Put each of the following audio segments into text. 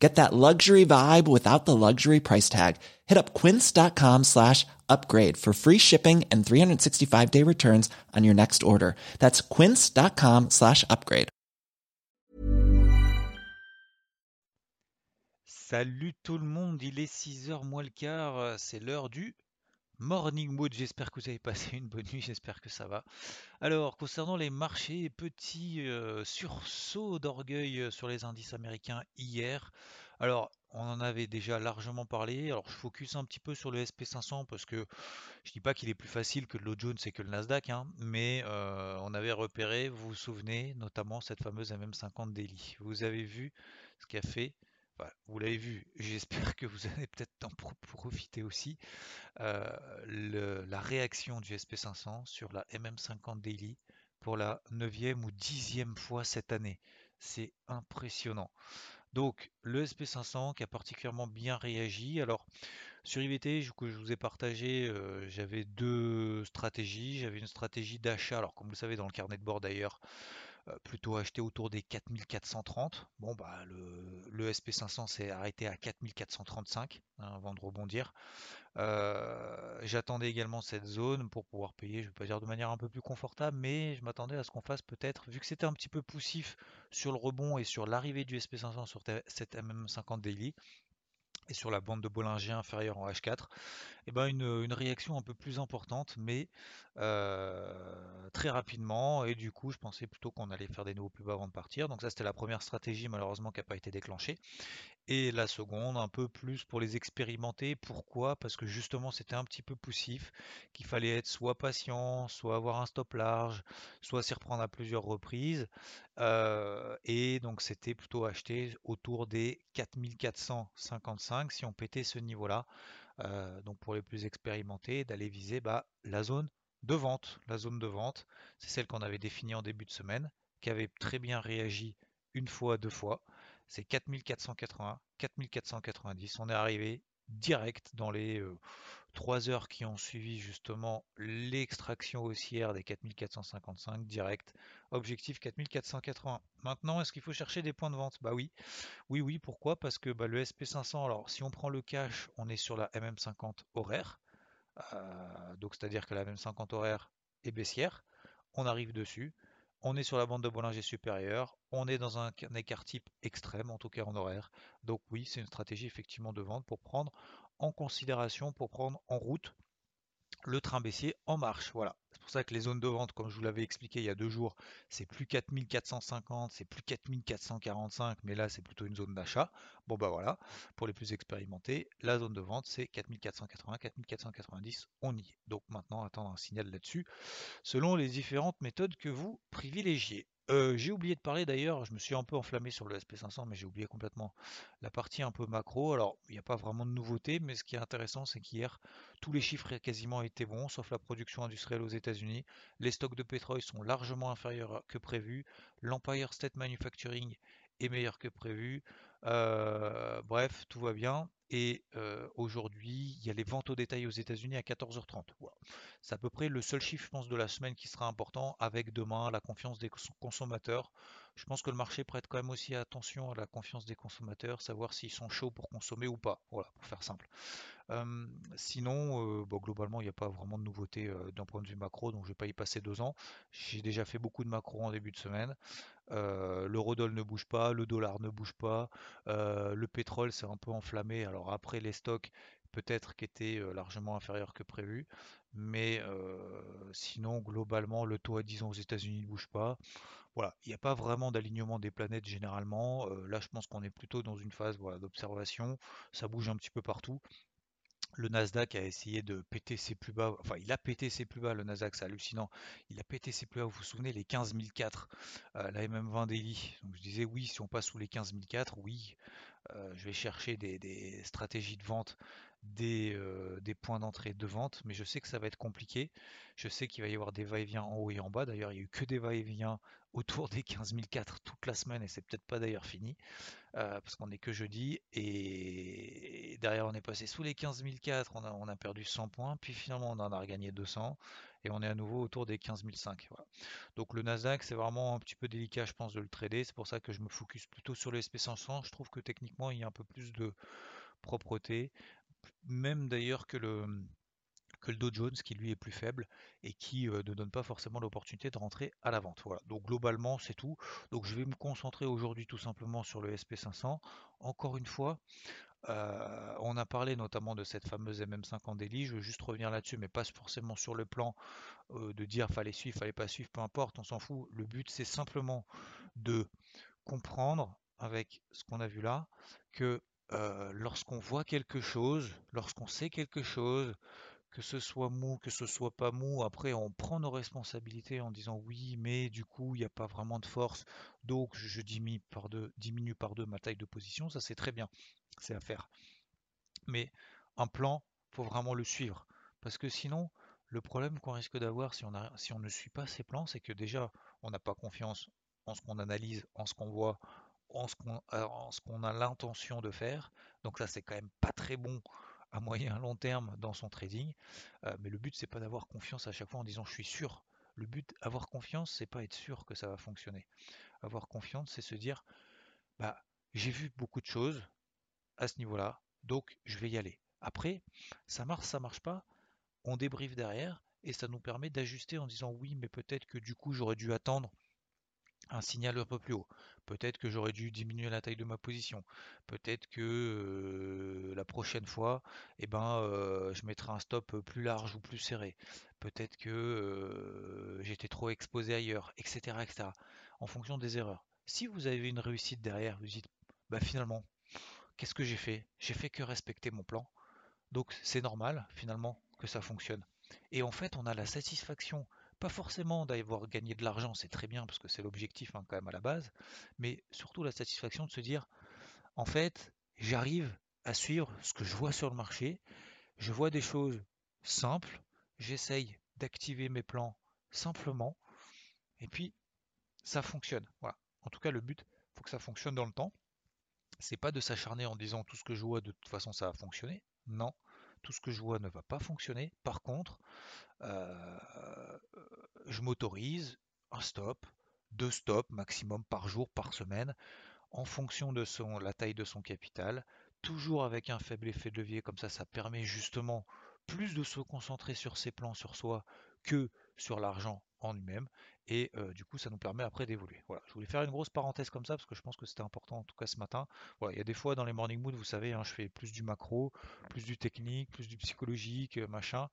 Get that luxury vibe without the luxury price tag. Hit up quince.com slash upgrade for free shipping and 365 day returns on your next order. That's quince.com slash upgrade. Salut tout le monde, il est 6h moins le quart, euh, c'est l'heure du Morning Mood. J'espère que vous avez passé une bonne nuit, j'espère que ça va. Alors, concernant les marchés, petit euh, sursaut d'orgueil euh, sur les indices américains hier. Alors, on en avait déjà largement parlé. Alors, je focus un petit peu sur le SP500 parce que je dis pas qu'il est plus facile que le Dow Jones et que le Nasdaq, hein, mais euh, on avait repéré, vous vous souvenez, notamment cette fameuse MM50 Daily. Vous avez vu ce qu'a fait Enfin, vous l'avez vu, j'espère que vous allez peut-être en pro- profiter aussi. euh, la réaction du SP500 sur la MM50 Daily pour la neuvième ou dixième fois cette année. C'est impressionnant. Donc, le SP500 qui a particulièrement bien réagi. Alors, sur IVT, je- que je vous ai partagé, euh, j'avais deux stratégies. J'avais une stratégie d'achat, alors comme vous le savez dans le carnet de bord d'ailleurs, plutôt acheté autour des 4430. Bon, bah, le, le SP500 s'est arrêté à 4435 hein, avant de rebondir. Euh, j'attendais également cette zone pour pouvoir payer, je ne vais pas dire de manière un peu plus confortable, mais je m'attendais à ce qu'on fasse peut-être, vu que c'était un petit peu poussif sur le rebond et sur l'arrivée du SP500 sur cette MM50 daily, et sur la bande de Bollinger inférieure en H4, et ben une, réaction un peu plus importante, mais très rapidement. Et du coup, je pensais plutôt qu'on allait faire des nouveaux plus bas avant de partir. Donc ça, c'était la première stratégie, malheureusement, qui n'a pas été déclenchée. Et la seconde, un peu plus pour les expérimenter. Pourquoi? Parce que justement, c'était un petit peu poussif, qu'il fallait être soit patient, soit avoir un stop large, soit s'y reprendre à plusieurs reprises. Et donc, c'était plutôt acheté autour des 4455 si on pétait ce niveau-là. Euh, donc, pour les plus expérimentés, d'aller viser bah, la zone de vente. La zone de vente, c'est celle qu'on avait définie en début de semaine, qui avait très bien réagi une fois, deux fois c'est 4480, 4490. On est arrivé direct dans les 3 heures qui ont suivi justement l'extraction haussière des 4455 direct. Objectif 4480. Maintenant, est-ce qu'il faut chercher des points de vente? Bah oui, oui, oui. Pourquoi? Parce que bah, le SP500, alors si on prend le cash, on est sur la MM50 horaire. Euh, donc c'est-à-dire que la MM50 horaire est baissière. On arrive dessus. On est sur la bande de Bollinger supérieure, on est dans un écart type extrême, en tout cas en horaire. Donc oui, c'est une stratégie effectivement de vente pour prendre en considération, pour prendre en route le train baissier en marche. Voilà. Pour ça que les zones de vente, comme je vous l'avais expliqué il y a deux jours, c'est plus 4450, c'est plus 4445, mais là c'est plutôt une zone d'achat. Bon bah voilà, pour les plus expérimentés, la zone de vente c'est 4480, 4490, on y est. Donc maintenant attendre un signal là-dessus, selon les différentes méthodes que vous privilégiez. J'ai oublié de parler d'ailleurs, je me suis un peu enflammé sur le SP500, mais j'ai oublié complètement la partie un peu macro. Alors, il n'y a pas vraiment de nouveauté, mais ce qui est intéressant, c'est qu'hier, tous les chiffres quasiment étaient bons, sauf la production industrielle aux États-Unis. Les stocks de pétrole sont largement inférieurs que prévu. L'Empire State Manufacturing est meilleur que prévu. Bref, tout va bien. Et aujourd'hui, il y a les ventes au détail aux États-Unis à 14h30. Voilà. C'est à peu près le seul chiffre, je pense, de la semaine qui sera important, avec demain la confiance des consommateurs. Je pense que le marché prête quand même aussi attention à la confiance des consommateurs, savoir s'ils sont chauds pour consommer ou pas. Voilà, pour faire simple. Sinon, globalement, il n'y a pas vraiment de nouveauté d'un point de vue macro, donc je ne vais pas y passer deux ans. J'ai déjà fait beaucoup de macro en début de semaine. Euh, L'eurodoll ne bouge pas, le dollar ne bouge pas, le pétrole s'est un peu enflammé. Alors après les stocks peut-être qu'étaient euh, largement inférieurs que prévu, mais sinon globalement le taux à 10 ans aux États-Unis ne bouge pas. Voilà, il n'y a pas vraiment d'alignement des planètes généralement. Là je pense qu'on est plutôt dans une phase voilà, d'observation. Ça bouge un petit peu partout. Le Nasdaq a essayé de péter ses plus bas, enfin il a pété ses plus bas, le Nasdaq c'est hallucinant, il a pété ses plus bas, vous vous souvenez, les 15004, euh, la MM20 daily. Donc je disais oui, si on passe sous les 15004, oui, euh, je vais chercher des, stratégies de vente, des, des points d'entrée de vente, mais je sais que ça va être compliqué. Je sais qu'il va y avoir des va-et-vient en haut et en bas. D'ailleurs, il n'y a eu que des va-et-vient autour des 15 004 toute la semaine et c'est peut-être pas d'ailleurs fini. Euh, parce qu'on n'est que jeudi, et derrière on est passé sous les 15 004, on on a perdu 100 points, puis finalement on en a regagné 200, et on est à nouveau autour des 15 005. Donc le Nasdaq c'est vraiment un petit peu délicat je pense de le trader, c'est pour ça que je me focus plutôt sur le SP500, je trouve que techniquement il y a un peu plus de propreté, même d'ailleurs que le que le Dow Jones qui lui est plus faible et qui euh, ne donne pas forcément l'opportunité de rentrer à la vente. Voilà, donc globalement c'est tout. Donc je vais me concentrer aujourd'hui tout simplement sur le SP500. Encore une fois, euh, on a parlé notamment de cette fameuse MM5 en délit, je veux juste revenir là-dessus, mais pas forcément sur le plan euh, de dire fallait suivre, fallait pas suivre, peu importe, on s'en fout. Le but c'est simplement de comprendre avec ce qu'on a vu là que lorsqu'on voit quelque chose, lorsqu'on sait quelque chose, que ce soit mou, que ce soit pas mou, après on prend nos responsabilités en disant oui, mais du coup il n'y a pas vraiment de force, donc je diminue par deux ma taille de position, ça c'est très bien, c'est à faire. Mais un plan, faut vraiment le suivre, parce que sinon le problème qu'on risque d'avoir si on, si on ne suit pas ces plans, c'est que déjà on n'a pas confiance en ce qu'on analyse, en ce qu'on voit, en ce qu'on a l'intention de faire, donc ça c'est quand même pas très bon à moyen long terme dans son trading. Euh, mais le but, c'est pas d'avoir confiance à chaque fois en disant je suis sûr. Le but, avoir confiance, c'est pas être sûr que ça va fonctionner. Avoir confiance, c'est se dire bah j'ai vu beaucoup de choses à ce niveau-là, donc je vais y aller. Après, ça marche, ça marche pas, on débriefe derrière et ça nous permet d'ajuster en disant oui, mais peut-être que du coup j'aurais dû attendre un signal un peu plus haut. Peut-être que j'aurais dû diminuer la taille de ma position. Peut-être que euh, la prochaine fois, eh ben, euh, je mettrai un stop plus large ou plus serré. Peut-être que euh, j'étais trop exposé ailleurs, etc., etc. En fonction des erreurs. Si vous avez une réussite derrière, vous dites, bah finalement, qu'est-ce que j'ai fait? J'ai fait que respecter mon plan. Donc c'est normal finalement que ça fonctionne. Et en fait, on a la satisfaction pas forcément d'avoir gagné de l'argent, c'est très bien parce que c'est l'objectif hein, quand même à la base, mais surtout la satisfaction de se dire, en fait, j'arrive à suivre ce que je vois sur le marché, je vois des choses simples, j'essaye d'activer mes plans simplement, et puis ça fonctionne. Voilà. En tout cas, le but, il faut que ça fonctionne dans le temps. C'est pas de s'acharner en disant tout ce que je vois de toute façon ça va fonctionner. Non, tout ce que je vois ne va pas fonctionner. Par contre, euh, je m'autorise un stop, deux stops maximum par jour, par semaine, en fonction de la taille de son capital, toujours avec un faible effet de levier, comme ça ça permet justement plus de se concentrer sur ses plans, sur soi, que sur l'argent en lui-même et du coup ça nous permet après d'évoluer. Voilà, je voulais faire une grosse parenthèse comme ça parce que je pense que c'était important en tout cas ce matin. Voilà, il y a des fois dans les morning mood, vous savez, hein, je fais plus du macro, plus du technique, plus du psychologique, machin.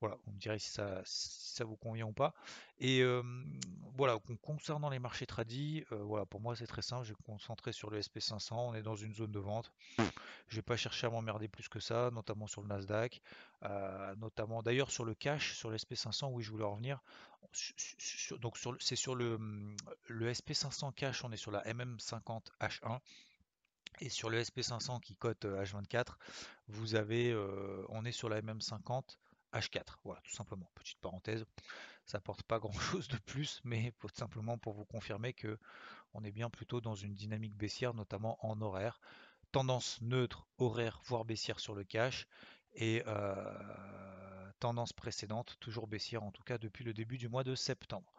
Voilà, on me dirait si ça, ça vous convient ou pas. Et voilà, concernant les marchés tradis, voilà, pour moi c'est très simple, je vais me concentrer sur le SP500, on est dans une zone de vente. Je vais pas chercher à m'emmerder plus que ça, notamment sur le Nasdaq, notamment d'ailleurs sur le cash, sur le SP500, oui je voulais revenir. Donc c'est sur le, le SP500 cash, on est sur la MM50 H1. Et sur le SP500 qui cote H24, vous avez, on est sur la MM50 H4. Voilà, tout simplement. Petite parenthèse. Ça apporte pas grand chose de plus, mais simplement pour vous confirmer que on est bien plutôt dans une dynamique baissière, notamment en horaire. Tendance neutre, horaire, voire baissière sur le cash. Et tendance précédente, toujours baissière en tout cas depuis le début du mois de septembre.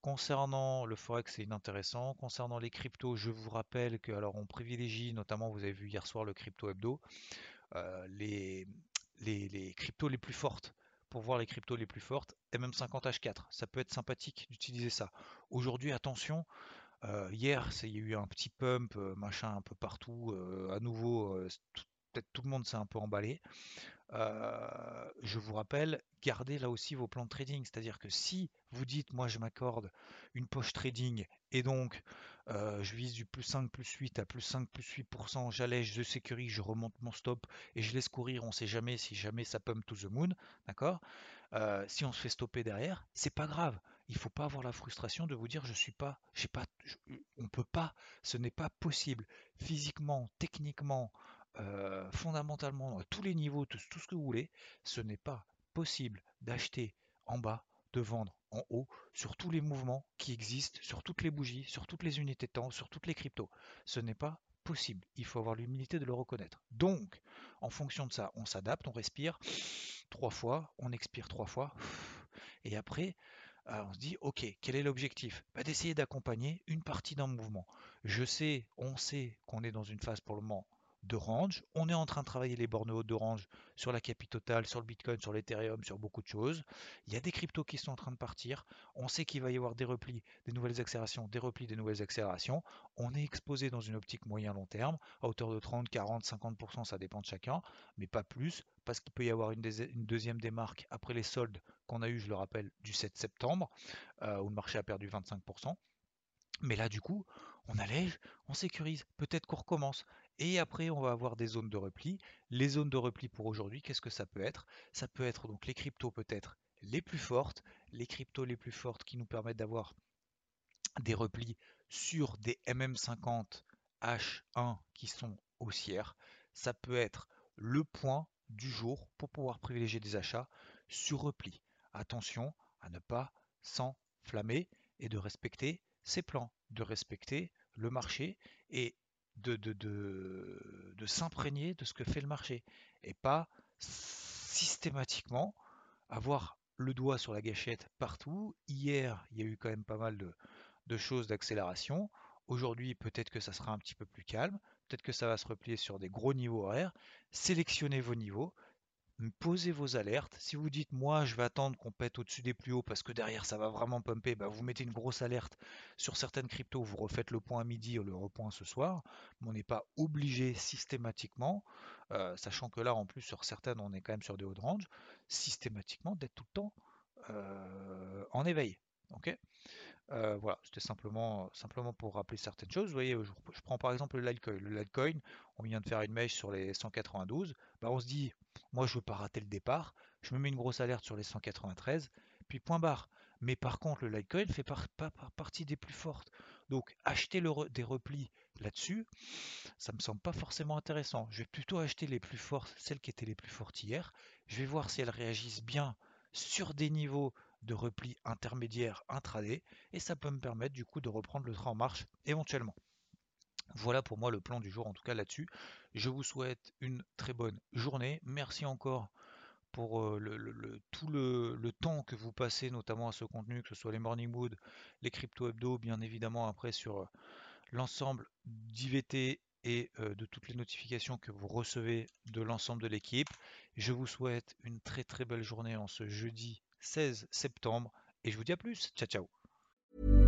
Concernant le forex, c'est inintéressant. Concernant les cryptos, je vous rappelle que alors on privilégie, notamment vous avez vu hier soir le crypto hebdo, euh, les, les, cryptos les plus fortes. Pour voir les cryptos les plus fortes, MM50H4, ça peut être sympathique d'utiliser ça. Aujourd'hui, attention, euh, hier, il y a eu un petit pump, euh, machin un peu partout. à nouveau, peut-être tout le monde s'est un peu emballé. Je vous rappelle, gardez là aussi vos plans de trading. C'est-à-dire que si vous dites, moi je m'accorde une poche trading et donc je vise du plus 5, plus 8 à plus 5, plus 8%, j'allège, je sécurise, je remonte mon stop et je laisse courir, on sait jamais si jamais ça pump to the moon, d'accord? Si on se fait stopper derrière, c'est pas grave. il ne faut pas avoir la frustration de vous dire je suis pas, j'ai pas, on peut pas, ce n'est pas possible physiquement, techniquement, euh, fondamentalement, à tous les niveaux, tout, tout ce que vous voulez, ce n'est pas possible d'acheter en bas, de vendre en haut sur tous les mouvements qui existent, sur toutes les bougies, sur toutes les unités de temps, sur toutes les cryptos. Ce n'est pas possible. Il faut avoir l'humilité de le reconnaître. Donc, en fonction de ça, on s'adapte, on respire trois fois, on expire trois fois, et après, euh, on se dit, ok, quel est l'objectif? Bah, D'essayer d'accompagner une partie d'un mouvement. Je sais, on sait qu'on est dans une phase pour le moment de range. On est en train de travailler les bornes hautes de range sur la capitale, sur le Bitcoin, sur l'Ethereum, sur beaucoup de choses. Il y a des cryptos qui sont en train de partir. On sait qu'il va y avoir des replis, des nouvelles accélérations, des replis, des nouvelles accélérations. On est exposé dans une optique moyen-long terme, à hauteur de 30, 40, 50%, ça dépend de chacun, mais pas plus, parce qu'il peut y avoir une, deuxième démarque après les soldes qu'on a eu, je le rappelle, du 7 septembre, euh, où le marché a perdu 25%. Mais là, du coup, on allège, on sécurise, peut-être qu'on recommence. Et après, on va avoir des zones de repli. Les zones de repli pour aujourd'hui, qu'est-ce que ça peut être? Ça peut être donc les cryptos peut-être les plus fortes, les cryptos les plus fortes qui nous permettent d'avoir des replis sur des MM50 H1 qui sont haussières. Ça peut être le point du jour pour pouvoir privilégier des achats sur repli. Attention à ne pas s'enflammer et de respecter ses plans, de respecter le marché et de, de, s'imprégner de ce que fait le marché et pas systématiquement avoir le doigt sur la gâchette partout. Hier, il y a eu quand même pas mal de, de choses d'accélération. Aujourd'hui, peut-être que ça sera un petit peu plus calme. Peut-être que ça va se replier sur des gros niveaux horaires. Sélectionnez vos niveaux posez vos alertes. Si vous dites moi je vais attendre qu'on pète au-dessus des plus hauts parce que derrière ça va vraiment pumper, bah, vous mettez une grosse alerte sur certaines cryptos, vous refaites le point à midi ou le repoint ce soir. On n'est pas obligé systématiquement, euh, sachant que là en plus sur certaines on est quand même sur des hauts de systématiquement d'être tout le temps euh, en éveil. Ok? Euh, voilà, c'était simplement, simplement pour rappeler certaines choses. Vous voyez, je, prends par exemple le Litecoin. Le Litecoin, on vient de faire une mèche sur les 192. Bah, on se dit, moi je veux pas rater le départ. Je me mets une grosse alerte sur les 193, puis point barre. Mais par contre, le Litecoin fait partie des plus fortes. Donc, acheter des replis là-dessus, ça me semble pas forcément intéressant. Je vais plutôt acheter les plus fortes, celles qui étaient les plus fortes hier. Je vais voir si elles réagissent bien sur des niveaux de repli intermédiaire intraday et ça peut me permettre du coup de reprendre le train en marche éventuellement. Voilà pour moi le plan du jour en tout cas là-dessus. Je vous souhaite une très bonne journée. Merci encore pour euh, tout le, temps que vous passez notamment à ce contenu, que ce soit les Morning Mood, les crypto hebdo, bien évidemment après sur euh, l'ensemble d'IVT et euh, de toutes les notifications que vous recevez de l'ensemble de l'équipe. Je vous souhaite une très très belle journée en ce jeudi 16 septembre. Et je vous dis à plus. Ciao, ciao.